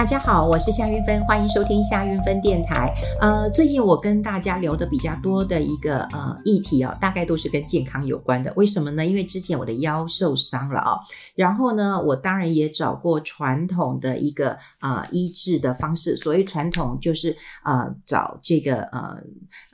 大家好，我是夏云芬，欢迎收听夏云芬电台。呃，最近我跟大家聊的比较多的一个呃议题哦，大概都是跟健康有关的。为什么呢？因为之前我的腰受伤了啊、哦，然后呢，我当然也找过传统的一个呃医治的方式。所谓传统，就是呃找这个呃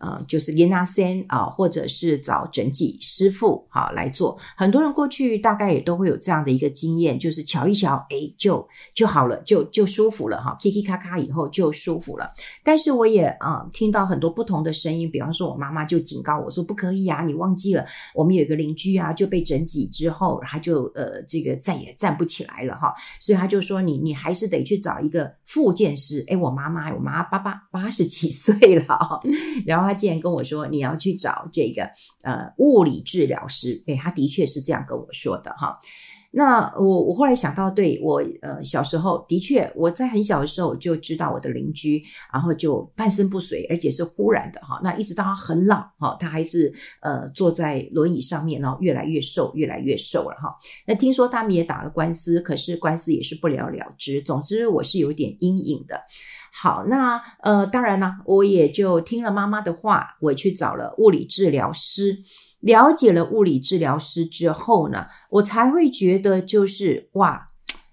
呃就是连拿仙啊，或者是找整脊师傅好、来做。很多人过去大概也都会有这样的一个经验，就是瞧一瞧，哎，就就好了，就就舒服了哈，Kiki 咔咔以后就舒服了。但是我也啊、呃、听到很多不同的声音，比方说我妈妈就警告我说不可以啊，你忘记了我们有一个邻居啊就被整脊之后，他就呃这个再也站不起来了哈，所以他就说你你还是得去找一个复健师。诶，我妈妈我妈妈八八八十几岁了，然后他竟然跟我说你要去找这个呃物理治疗师，诶，他的确是这样跟我说的哈。那我我后来想到，对我呃小时候的确，我在很小的时候就知道我的邻居，然后就半身不遂，而且是忽然的哈。那一直到他很老哈，他还是呃坐在轮椅上面，然后越来越瘦，越来越瘦了哈。那听说他们也打了官司，可是官司也是不了了之。总之我是有点阴影的。好，那呃当然呢，我也就听了妈妈的话，我去找了物理治疗师。了解了物理治疗师之后呢，我才会觉得就是哇，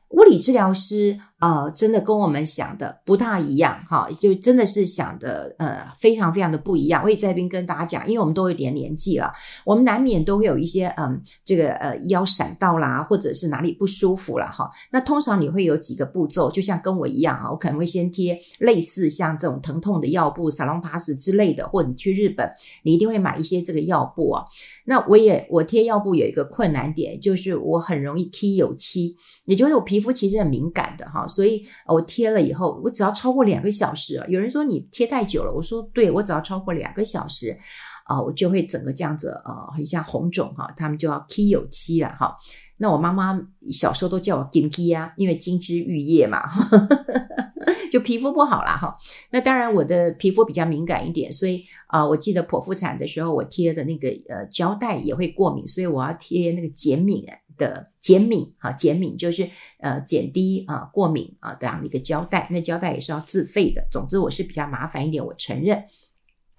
物理治疗师。啊、呃，真的跟我们想的不大一样哈，就真的是想的呃非常非常的不一样。我也在这边跟大家讲，因为我们都有点年纪了，我们难免都会有一些嗯这个呃腰闪到啦，或者是哪里不舒服了哈。那通常你会有几个步骤，就像跟我一样啊，我可能会先贴类似像这种疼痛的药布、沙龙巴斯之类的，或者你去日本，你一定会买一些这个药布啊。那我也我贴药布有一个困难点，就是我很容易起油漆，也就是我皮肤其实很敏感的哈。所以我贴了以后，我只要超过两个小时，有人说你贴太久了，我说对，我只要超过两个小时啊，我就会整个这样子呃，很像红肿哈，他们就要起油漆了哈。那我妈妈小时候都叫我金鸡啊，因为金枝玉叶嘛，就皮肤不好啦哈。那当然我的皮肤比较敏感一点，所以啊，我记得剖腹产的时候我贴的那个呃胶带也会过敏，所以我要贴那个减敏哎的减敏啊，减敏就是呃减低啊过敏啊这样的一个胶带，那胶带也是要自费的。总之我是比较麻烦一点，我承认。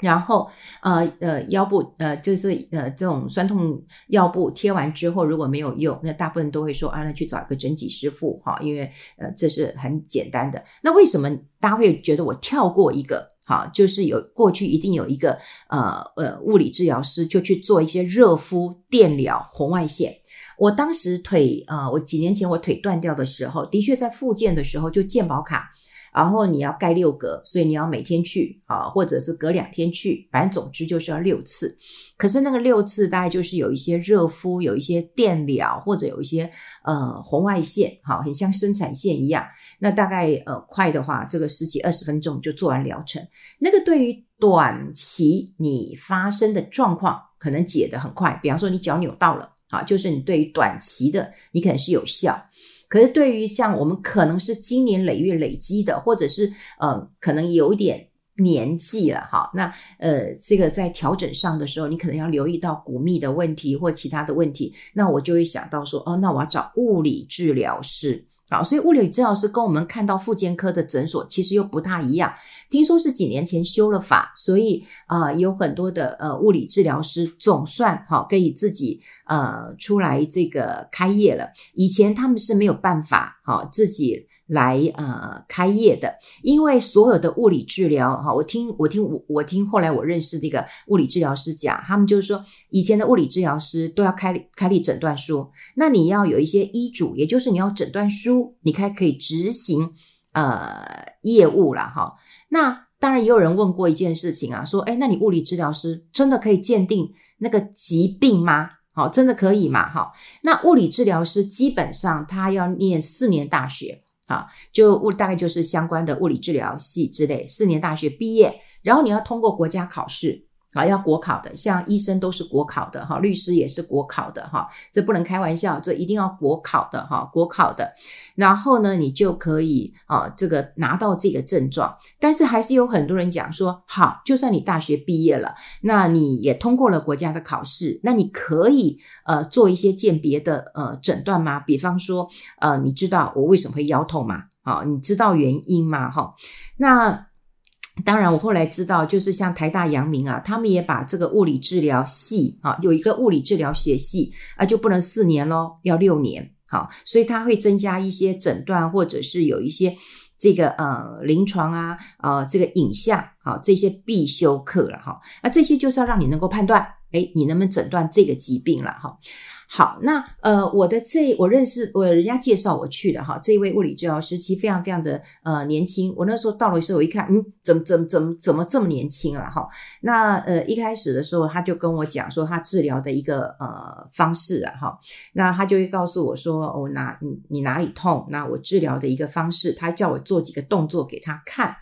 然后呃呃腰部呃就是呃这种酸痛药布贴完之后如果没有用，那大部分都会说啊，那去找一个整脊师傅哈，因为呃这是很简单的。那为什么大家会觉得我跳过一个？好，就是有过去一定有一个呃呃物理治疗师就去做一些热敷、电疗、红外线。我当时腿啊、呃，我几年前我腿断掉的时候，的确在复健的时候就健保卡，然后你要盖六格，所以你要每天去啊，或者是隔两天去，反正总之就是要六次。可是那个六次大概就是有一些热敷，有一些电疗，或者有一些呃红外线，好，很像生产线一样。那大概呃快的话，这个十几二十分钟就做完疗程。那个对于短期你发生的状况，可能解得很快，比方说你脚扭到了。啊，就是你对于短期的，你可能是有效，可是对于像我们可能是经年累月累积的，或者是呃，可能有点年纪了哈，那呃，这个在调整上的时候，你可能要留意到骨密的问题或其他的问题，那我就会想到说，哦，那我要找物理治疗师。所以物理治疗师跟我们看到复健科的诊所其实又不大一样。听说是几年前修了法，所以啊、有很多的呃物理治疗师总算哈可以自己呃出来这个开业了。以前他们是没有办法哈自己。来呃开业的，因为所有的物理治疗哈，我听我听我我听后来我认识这个物理治疗师讲，他们就是说以前的物理治疗师都要开开立诊断书，那你要有一些医嘱，也就是你要诊断书，你才可以执行呃业务了哈。那当然也有人问过一件事情啊，说诶，那你物理治疗师真的可以鉴定那个疾病吗？好，真的可以吗？哈，那物理治疗师基本上他要念四年大学。啊，就物大概就是相关的物理治疗系之类，四年大学毕业，然后你要通过国家考试，啊，要国考的，像医生都是国考的哈，律师也是国考的哈，这不能开玩笑，这一定要国考的哈，国考的。然后呢，你就可以啊，这个拿到这个症状。但是还是有很多人讲说，好，就算你大学毕业了，那你也通过了国家的考试，那你可以呃做一些鉴别的呃诊断吗？比方说，呃，你知道我为什么会腰痛吗？好，你知道原因吗？哈，那。当然，我后来知道，就是像台大、阳明啊，他们也把这个物理治疗系啊，有一个物理治疗学系啊，就不能四年咯，要六年。好，所以他会增加一些诊断，或者是有一些这个呃临床啊，呃这个影像，好，这些必修课了哈。那这些就是要让你能够判断，诶，你能不能诊断这个疾病了哈。好，那呃，我的这我认识我人家介绍我去的哈，这一位物理治疗师其实非常非常的呃年轻。我那时候到了时候，我一看，嗯，怎么怎么怎么怎么这么年轻了哈？那呃一开始的时候，他就跟我讲说他治疗的一个呃方式啊哈，那他就会告诉我说，我、哪你你哪里痛？那我治疗的一个方式，他叫我做几个动作给他看，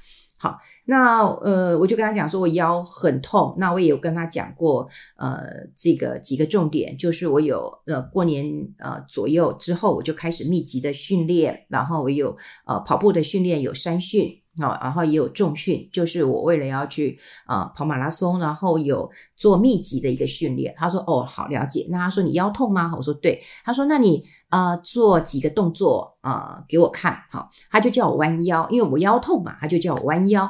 好。那呃，我就跟他讲说，我腰很痛。那我也有跟他讲过，呃，这个几个重点，就是我有呃过年呃左右之后，我就开始密集的训练，然后我有呃跑步的训练，有山训啊，然后也有重训，就是我为了要去啊、跑马拉松，然后有做密集的一个训练。他说哦，好了解。那他说你腰痛吗？我说对。他说那你。啊、做几个动作啊、呃，给我看，好，他就叫我弯腰，因为我腰痛嘛，他就叫我弯腰，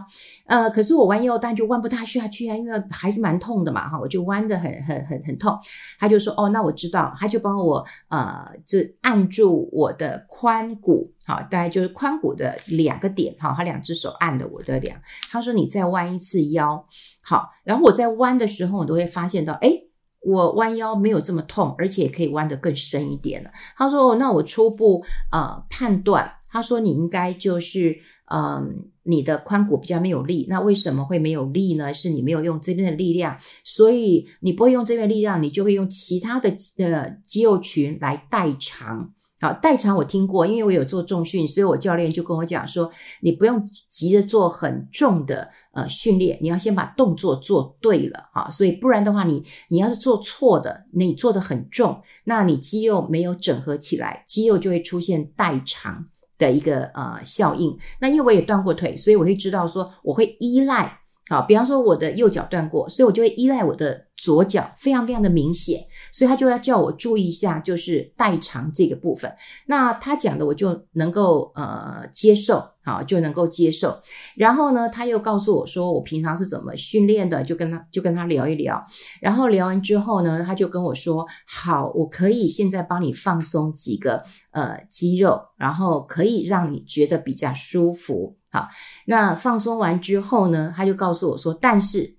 呃，可是我弯腰，但就弯不大下去啊，因为还是蛮痛的嘛，哈，我就弯得很很很很痛，他就说，哦，那我知道，他就帮我呃，就按住我的髋骨，好，大概就是髋骨的两个点，哈，他两只手按的我的两，他说你再弯一次腰，好，然后我在弯的时候，我都会发现到，诶我弯腰没有这么痛，而且可以弯得更深一点了。他说：“那我初步啊、呃、判断，他说你应该就是嗯、你的髋骨比较没有力。那为什么会没有力呢？是你没有用这边的力量，所以你不会用这边力量，你就会用其他的呃肌肉群来代偿。”好，代偿我听过，因为我有做重训，所以我教练就跟我讲说，你不用急着做很重的呃训练，你要先把动作做对了啊，所以不然的话你，你要是做错的，你做得很重，那你肌肉没有整合起来，肌肉就会出现代偿的一个呃效应。那因为我也断过腿，所以我会知道说，我会依赖。好，比方说我的右脚断过，所以我就会依赖我的左脚，非常非常的明显，所以他就要叫我注意一下，就是代偿这个部分。那他讲的我就能够呃接受，好，就能够接受。然后呢，他又告诉我说我平常是怎么训练的，就跟他就跟他聊一聊。然后聊完之后呢，他就跟我说，好，我可以现在帮你放松几个呃肌肉，然后可以让你觉得比较舒服。好，那放松完之后呢，他就告诉我说：“但是，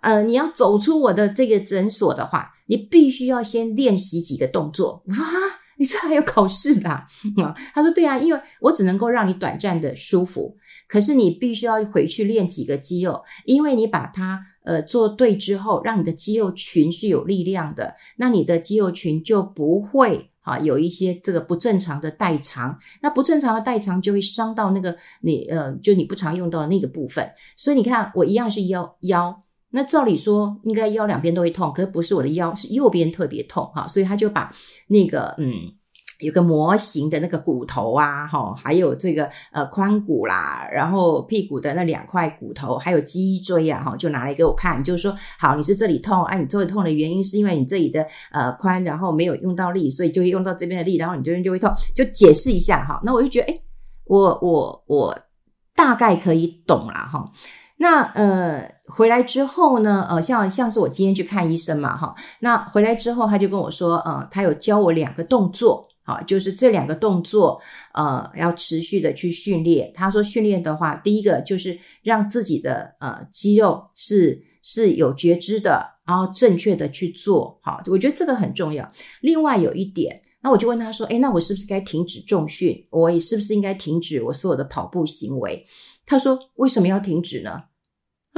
呃，你要走出我的这个诊所的话，你必须要先练习几个动作。”我说：“啊，你这还有考试的啊？”他说：“对啊，因为我只能够让你短暂的舒服，可是你必须要回去练几个肌肉，因为你把它呃做对之后，让你的肌肉群是有力量的，那你的肌肉群就不会。”啊，有一些这个不正常的代偿，那不正常的代偿就会伤到那个你呃，就你不常用到的那个部分。所以你看，我一样是腰腰，那照理说应该腰两边都会痛，可是不是我的腰，是右边特别痛哈。所以他就把那个嗯。有个模型的那个骨头啊，哈，还有这个呃髋骨啦，然后屁股的那两块骨头，还有脊椎啊，哈，就拿来给我看，就是说，好，你是这里痛，啊，你这里痛的原因是因为你这里的呃髋，然后没有用到力，所以就会用到这边的力，然后你这边就会痛，就解释一下哈。那我就觉得，诶，我我我大概可以懂了哈。那呃回来之后呢，呃像像是我今天去看医生嘛，哈，那回来之后他就跟我说，呃，他有教我两个动作。好，就是这两个动作，呃，要持续的去训练。他说，训练的话，第一个就是让自己的呃肌肉是是有觉知的，然后正确的去做。好，我觉得这个很重要。另外有一点，那我就问他说，诶，那我是不是该停止重训？我也是不是应该停止我所有的跑步行为？他说，为什么要停止呢？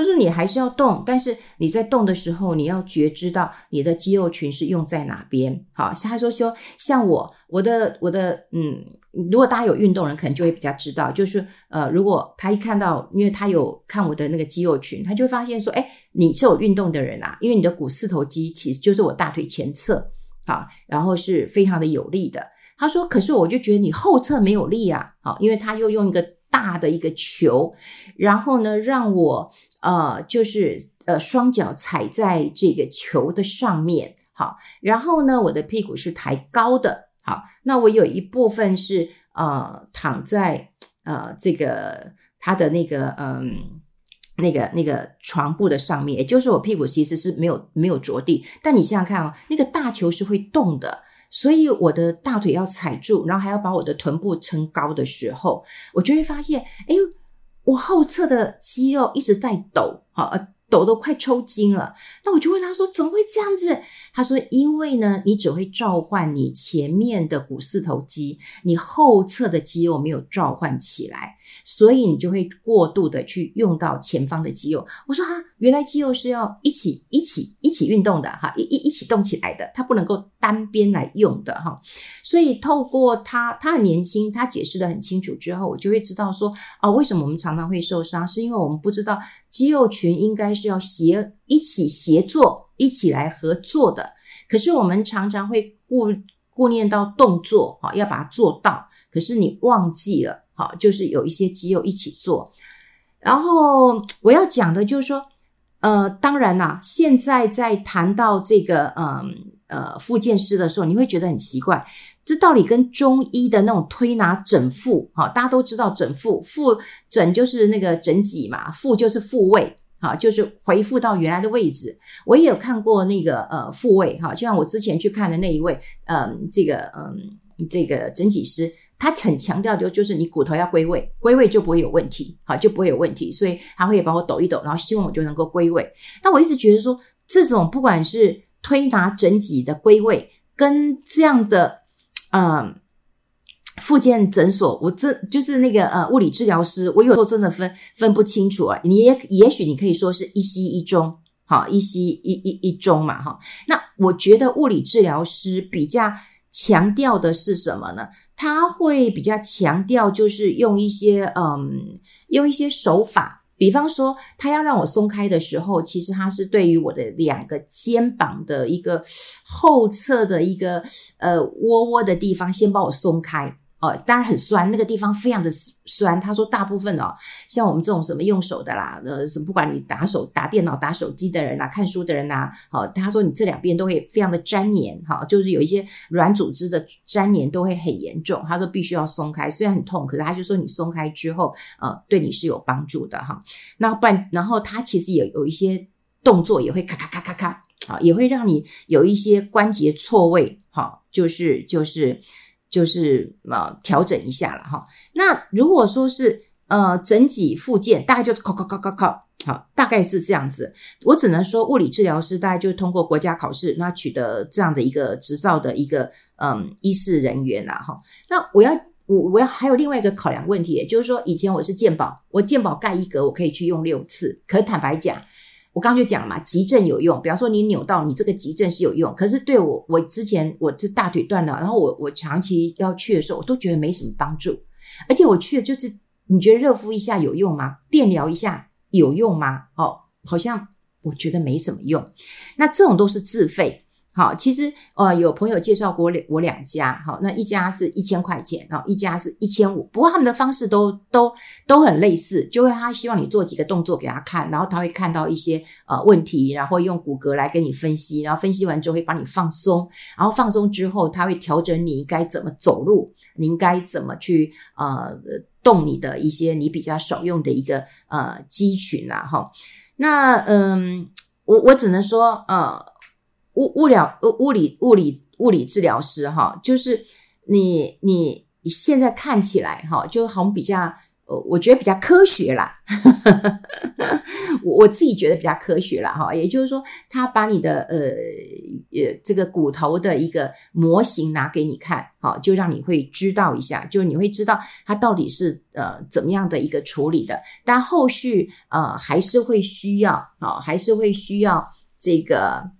他说你还是要动，但是你在动的时候，你要觉知到你的肌肉群是用在哪边。好，他说说像我，我的我的嗯，如果大家有运动人，可能就会比较知道，就是呃，如果他一看到，因为他有看我的那个肌肉群，他就发现说，哎，你是有运动的人啊，因为你的股四头肌其实就是我大腿前侧，好，然后是非常的有力的。他说，可是我就觉得你后侧没有力啊，好，因为他又用一个大的一个球，然后呢，让我。呃，就是呃，双脚踩在这个球的上面，好，然后呢，我的屁股是抬高的，好，那我有一部分是呃躺在呃这个它的那个嗯那个那个床铺的上面，也就是我屁股其实是没有没有着地，但你想想看哦，那个大球是会动的，所以我的大腿要踩住，然后还要把我的臀部撑高的时候，我就会发现，哎。我后侧的肌肉一直在抖，好，抖都快抽筋了。那我就问他说：“怎么会这样子？”他说：“因为呢，你只会召唤你前面的股四头肌，你后侧的肌肉没有召唤起来。”所以你就会过度的去用到前方的肌肉。我说哈，原来肌肉是要一起一起一起运动的哈，一一一起动起来的，它不能够单边来用的哈。所以透过他，他很年轻，他解释得很清楚之后，我就会知道说啊，为什么我们常常会受伤，是因为我们不知道肌肉群应该是要协一起协作，一起来合作的。可是我们常常会顾顾念到动作哈，要把它做到，可是你忘记了。好，就是有一些肌肉一起做，然后我要讲的就是说，呃，当然啦，现在在谈到这个，嗯呃，复健师的时候，你会觉得很奇怪，这到底跟中医的那种推拿整复，哈，大家都知道整复，复整就是那个整脊嘛，复就是复位，哈，就是回复到原来的位置。我也有看过那个呃复位，哈，就像我之前去看的那一位，嗯，这个嗯这个整脊师。他很强调的，就是你骨头要归位，归位就不会有问题，好，就不会有问题。所以他会把我抖一抖，然后希望我就能够归位。那我一直觉得说，这种不管是推拿整脊的归位，跟这样的，嗯，复健诊所，我这就是那个呃物理治疗师，我有时候真的分分不清楚啊。你也也许你可以说是一西一中，好，一西一一一中嘛，哈。那我觉得物理治疗师比较强调的是什么呢？他会比较强调，就是用一些嗯，用一些手法，比方说，他要让我松开的时候，其实他是对于我的两个肩膀的一个后侧的一个呃窝窝的地方，先帮我松开。哦，当然很酸，那个地方非常的酸。他说，大部分哦，像我们这种什么用手的啦，呃，不管你打手、打电脑、打手机的人呐，看书的人呐，好，他说你这两边都会非常的粘黏，哈，就是有一些软组织的粘黏都会很严重。他说必须要松开，虽然很痛，可是他就说你松开之后，呃，对你是有帮助的哈。那不然，然后他其实也有一些动作也会咔咔咔咔咔，啊，也会让你有一些关节错位，哈，就是就是。就是呃调整一下了哈。那如果说是呃整脊复健，大概就考考考考考，好，大概是这样子。我只能说，物理治疗师大概就是通过国家考试，那取得这样的一个执照的一个嗯医事人员啦哈。那我要我我要还有另外一个考量问题，也就是说，以前我是健保，我健保盖一格，我可以去用六次。可坦白讲。我刚刚就讲了嘛，急症有用，比方说你扭到，你这个急症是有用。可是对我，我之前我这大腿断了，然后我我长期要去的时候，我都觉得没什么帮助。而且我去的就是，你觉得热敷一下有用吗？电疗一下有用吗？哦，好像我觉得没什么用。那这种都是自费。好，其实呃，有朋友介绍过我两我两家，好，那一家是一千块钱，然后一家是一千五，不过他们的方式都都都很类似，就会他希望你做几个动作给他看，然后他会看到一些呃问题，然后用骨骼来跟你分析，然后分析完之后会帮你放松，然后放松之后他会调整你该怎么走路，你应该怎么去呃动你的一些你比较少用的一个呃肌群啊，哈，那嗯，我我只能说呃。物物疗物理物理物理治疗师哈，就是你你你现在看起来哈，就好像比较呃，我觉得比较科学啦。我我自己觉得比较科学啦哈，也就是说，他把你的呃呃这个骨头的一个模型拿给你看，好，就让你会知道一下，就你会知道它到底是呃怎么样的一个处理的。但后续呃还是会需要啊，还是会需要这个。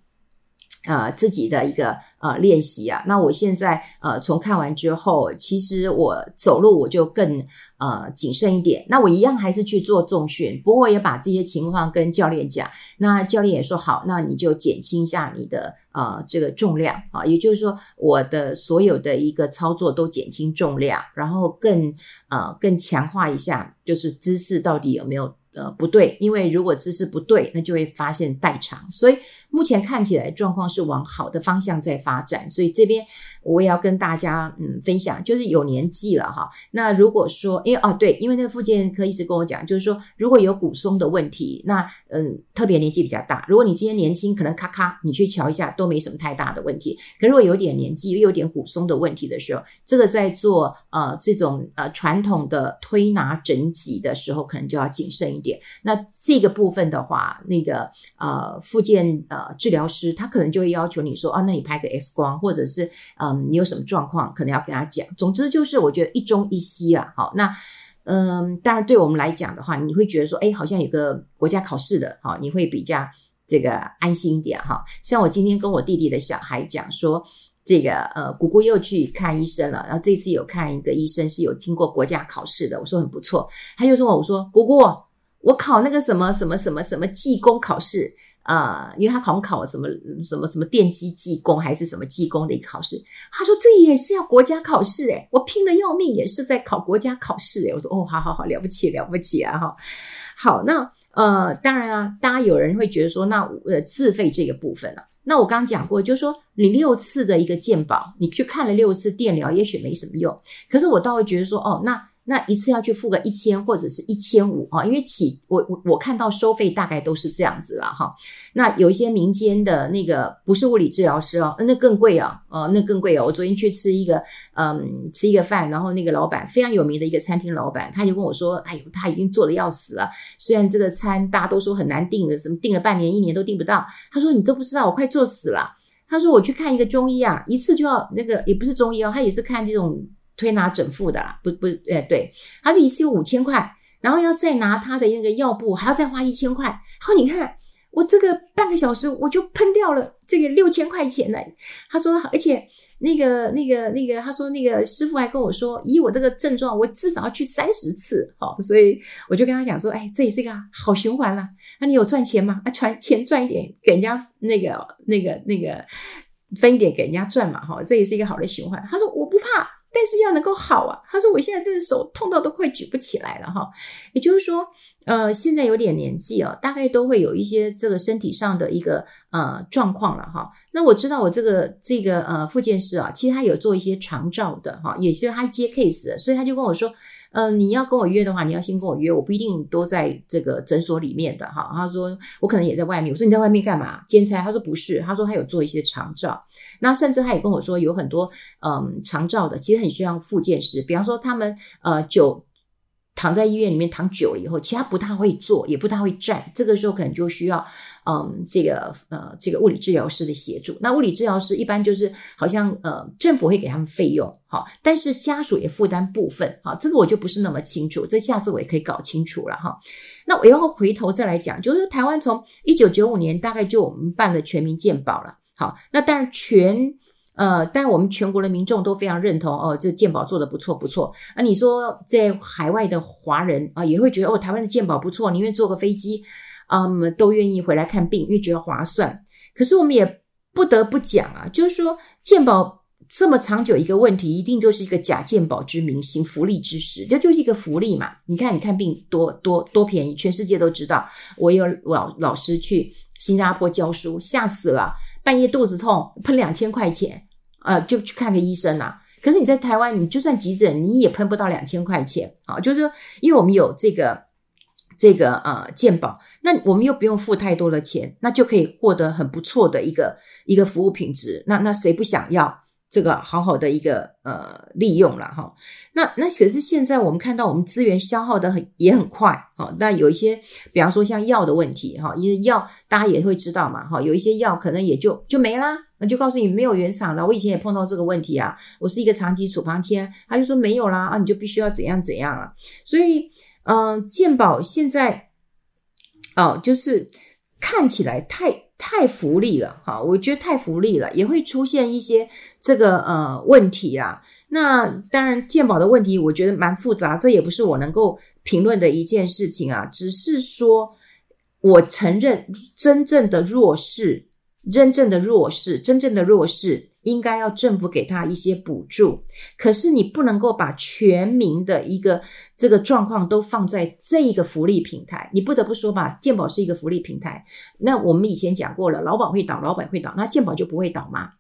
呃，自己的一个呃练习啊，那我现在呃从看完之后，其实我走路我就更呃谨慎一点。那我一样还是去做重训，不过我也把这些情况跟教练讲。那教练也说好，那你就减轻一下你的呃这个重量啊，也就是说我的所有的一个操作都减轻重量，然后更呃更强化一下，就是姿势到底有没有。呃，不对，因为如果姿势不对，那就会发现代偿。所以目前看起来状况是往好的方向在发展。所以这边我也要跟大家嗯分享，就是有年纪了哈。那如果说，因为哦对，因为那个复健科医师跟我讲，就是说如果有骨松的问题，那嗯特别年纪比较大。如果你今天年轻，可能咔咔你去瞧一下都没什么太大的问题。可如果有点年纪又有点骨松的问题的时候，这个在做呃这种呃传统的推拿整脊的时候，可能就要谨慎一点。那这个部分的话，那个呃，复健呃治疗师他可能就会要求你说啊，那你拍个 X 光，或者是嗯，你有什么状况，可能要跟他讲。总之就是我觉得一中一西啊，好，那嗯，当然对我们来讲的话，你会觉得说，哎，好像有个国家考试的，哈，你会比较这个安心一点哈。像我今天跟我弟弟的小孩讲说，这个呃，姑姑又去看医生了，然后这次有看一个医生是有经过国家考试的，我说很不错，他就说我说姑姑。我考那个什么什么什么什么技工考试啊、呃，因为他好像考什么什么什么电机技工还是什么技工的一个考试。他说这也是要国家考试诶，我拼得要命也是在考国家考试诶。我说哦，好好好，了不起了不起啊哈。好，那呃，当然啊，大家有人会觉得说，那呃自费这个部分啊，那我刚刚讲过，就是说你六次的一个鉴宝，你去看了六次电疗，也许没什么用。可是我倒会觉得说，哦，那。那一次要去付个一千或者是一千五啊，因为起我我我看到收费大概都是这样子了哈。那有一些民间的那个不是物理治疗师哦，那更贵啊，哦，那更贵哦。我昨天去吃一个嗯吃一个饭，然后那个老板非常有名的一个餐厅老板，他就跟我说，哎呦，他已经做的要死了。虽然这个餐大家都说很难订的，什么订了半年一年都订不到。他说你都不知道，我快做死了。他说我去看一个中医啊，一次就要那个也不是中医哦，他也是看这种。推拿整副的啦，不不，哎，对，他就一次有五千块，然后要再拿他的那个药布，还要再花一千块。好，你看我这个半个小时我就喷掉了这个六千块钱了。他说，而且那个 那个那个，他说那个师傅还跟我说，以我这个症状，我至少要去三十次。好，所以我就跟他讲说，哎，这也是一个好循环了。那你有赚钱吗？啊，赚 钱赚一点给人家那个那个那个分一点给人家赚嘛。哈，这也是一个好的循环。他说我不怕。但是要能够好啊，他说我现在这个手痛到都快举不起来了哈，也就是说，呃，现在有点年纪哦，大概都会有一些这个身体上的一个呃状况了哈。那我知道我这个这个呃复健师啊，其实他有做一些床照的哈，也就是他接 case，所以他就跟我说。嗯，你要跟我约的话，你要先跟我约，我不一定都在这个诊所里面的哈。他说我可能也在外面，我说你在外面干嘛？兼差？他说不是，他说他有做一些长照，那甚至他也跟我说有很多嗯长照的，其实很需要复健师，比方说他们呃久。躺在医院里面躺久了以后，其他不大会坐，也不大会站，这个时候可能就需要，嗯，这个呃，这个物理治疗师的协助。那物理治疗师一般就是好像呃，政府会给他们费用，好，但是家属也负担部分，好，这个我就不是那么清楚，这下次我也可以搞清楚了哈。那我要回头再来讲，就是台湾从一九九五年大概就我们办了全民健保了，好，那当然全。呃，但是我们全国的民众都非常认同哦，这健保做得不错不错。那你说在海外的华人啊，也会觉得哦，台湾的健保不错，宁愿坐个飞机，嗯，都愿意回来看病，因为觉得划算。可是我们也不得不讲啊，就是说健保这么长久一个问题，一定就是一个假健保之名，行福利之实，这就是一个福利嘛。你看，你看病多多多便宜，全世界都知道。我有老老师去新加坡教书，吓死了。半夜肚子痛，喷两千块钱，呃，就去看个医生啊。可是你在台湾，你就算急诊，你也喷不到两千块钱啊。就是，因为我们有这个这个呃健保，那我们又不用付太多的钱，那就可以获得很不错的一个一个服务品质。那那谁不想要？这个好好的一个呃利用了哈，那那可是现在我们看到我们资源消耗的很也很快哈，那有一些比方说像药的问题哈，因为药大家也会知道嘛哈，有一些药可能也就就没啦，那就告诉你没有原厂了。我以前也碰到这个问题啊，我是一个长期处方签，他就说没有啦啊，你就必须要怎样怎样啊。所以，嗯、鉴宝现在哦，就是看起来太太福利了哈，我觉得太福利了，也会出现一些这个呃问题啊。那当然，鉴宝的问题我觉得蛮复杂，这也不是我能够评论的一件事情啊，只是说我承认真正的弱势。真正的弱势，真正的弱势应该要政府给他一些补助。可是你不能够把全民的一个这个状况都放在这个福利平台。你不得不说吧，健保是一个福利平台。那我们以前讲过了，老保会倒，老保会倒，那健保就不会倒吗？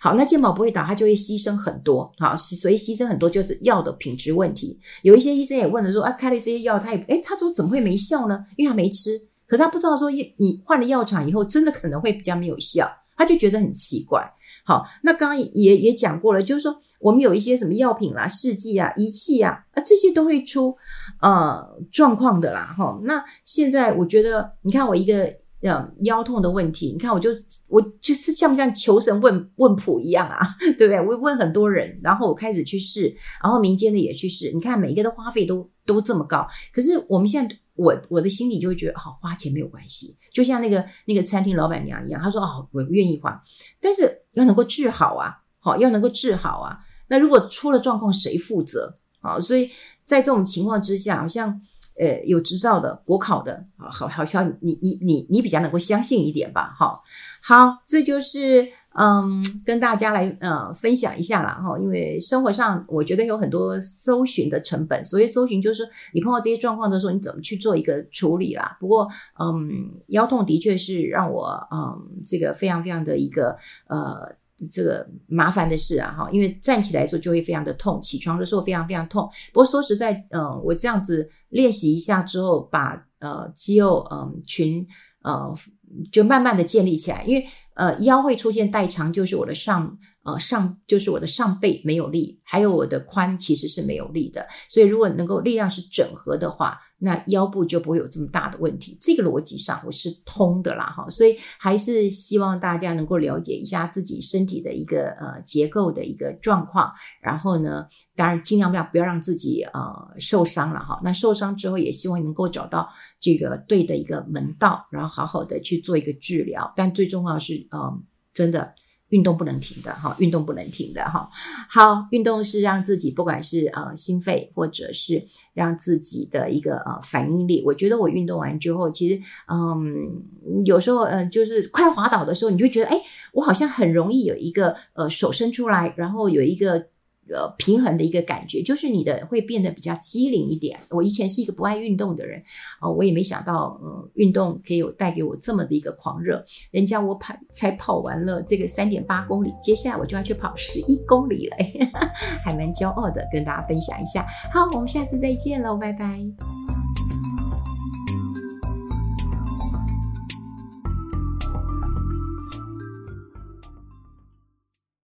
好，那健保不会倒，它就会牺牲很多。好，所以牺牲很多就是药的品质问题。有一些医生也问了说啊，开了这些药，他也诶，他说怎么会没效呢？因为他没吃。可是他不知道说，你换了药厂以后，真的可能会比较没有效，他就觉得很奇怪。好，那刚刚也也讲过了，就是说我们有一些什么药品啦、试剂啊、仪器啊，啊这些都会出呃状况的啦。哈，那现在我觉得，你看我一个呃腰痛的问题，你看我就我就是像不像求神问问卜一样啊，对不对？我问很多人，然后我开始去试，然后民间的也去试，你看每一个的花费都都这么高，可是我们现在。我我的心里就会觉得，好、哦、花钱没有关系，就像那个那个餐厅老板娘一样，她说，哦，我不愿意花，但是要能够治好啊，好、要能够治好啊。那如果出了状况，谁负责？好、哦，所以在这种情况之下，好像呃有执照的国考的，好，好像你你你你比较能够相信一点吧。好、好，这就是。嗯，跟大家来呃分享一下啦哈，因为生活上我觉得有很多搜寻的成本，所以搜寻就是你碰到这些状况的时候，你怎么去做一个处理啦？不过嗯，腰痛的确是让我嗯这个非常非常的一个呃这个麻烦的事啊哈，因为站起来的时候就会非常的痛，起床的时候非常非常痛。不过说实在，嗯，我这样子练习一下之后，把呃肌肉嗯群呃就慢慢的建立起来，因为。呃，腰会出现代偿，就是我的上呃上，就是我的上背没有力，还有我的髋其实是没有力的。所以如果能够力量是整合的话，那腰部就不会有这么大的问题。这个逻辑上我是通的啦，哈。所以还是希望大家能够了解一下自己身体的一个呃结构的一个状况，然后呢，当然尽量不要不要让自己呃受伤了哈。那受伤之后，也希望能够找到这个对的一个门道，然后好好的去做一个治疗。但最重要是。嗯，真的运动不能停的哈，运动不能停的哈。好，运动是让自己不管是呃心肺，或者是让自己的一个呃反应力。我觉得我运动完之后，其实嗯，有时候嗯、就是快滑倒的时候，你就觉得哎，我好像很容易有一个呃手伸出来，然后有一个。呃，平衡的一个感觉，就是你的会变得比较机灵一点。我以前是一个不爱运动的人，啊、我也没想到，呃，运动可以有带给我这么的一个狂热。人家我跑才跑完了这个三点八公里，接下来我就要去跑十一公里了，还蛮骄傲的，跟大家分享一下。好，我们下次再见喽，拜拜。